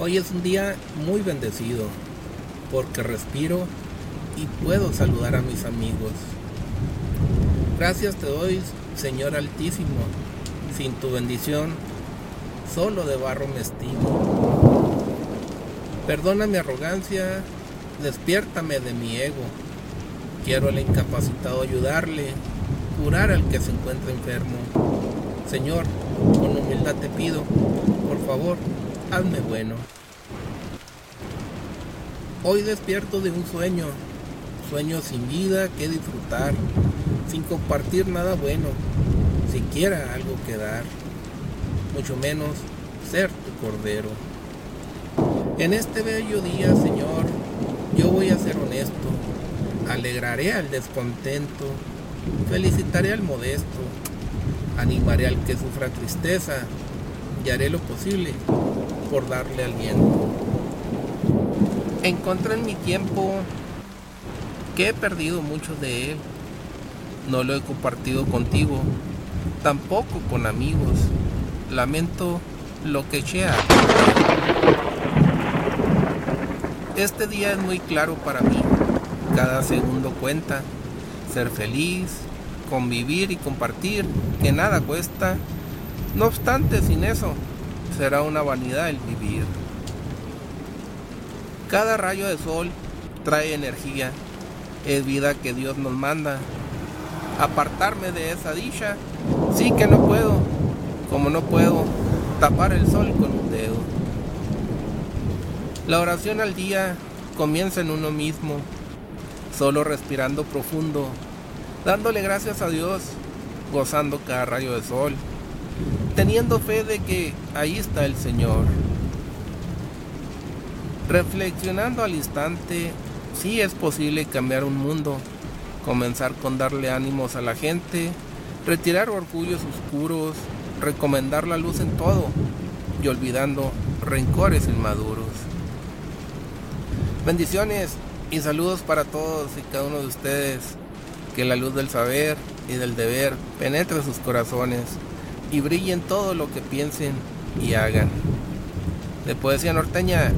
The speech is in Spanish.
Hoy es un día muy bendecido porque respiro y puedo saludar a mis amigos. Gracias te doy, Señor Altísimo. Sin tu bendición, solo de barro me estimo. Perdona mi arrogancia, despiértame de mi ego. Quiero al incapacitado ayudarle, curar al que se encuentra enfermo. Señor, con humildad te pido, por favor, hazme bueno. Hoy despierto de un sueño, sueño sin vida que disfrutar, sin compartir nada bueno, siquiera algo que dar, mucho menos ser tu cordero. En este bello día, Señor, yo voy a ser honesto, alegraré al descontento, felicitaré al modesto, animaré al que sufra tristeza y haré lo posible por darle aliento. Encontré en mi tiempo que he perdido mucho de él. No lo he compartido contigo, tampoco con amigos. Lamento lo que eché a Este día es muy claro para mí. Cada segundo cuenta. Ser feliz, convivir y compartir, que nada cuesta. No obstante, sin eso, será una vanidad el vivir. Cada rayo de sol trae energía, es vida que Dios nos manda. Apartarme de esa dicha, sí que no puedo, como no puedo tapar el sol con un dedo. La oración al día comienza en uno mismo, solo respirando profundo, dándole gracias a Dios, gozando cada rayo de sol, teniendo fe de que ahí está el Señor. Reflexionando al instante, sí es posible cambiar un mundo, comenzar con darle ánimos a la gente, retirar orgullos oscuros, recomendar la luz en todo y olvidando rencores inmaduros. Bendiciones y saludos para todos y cada uno de ustedes. Que la luz del saber y del deber penetre sus corazones y brillen todo lo que piensen y hagan. De poesía norteña.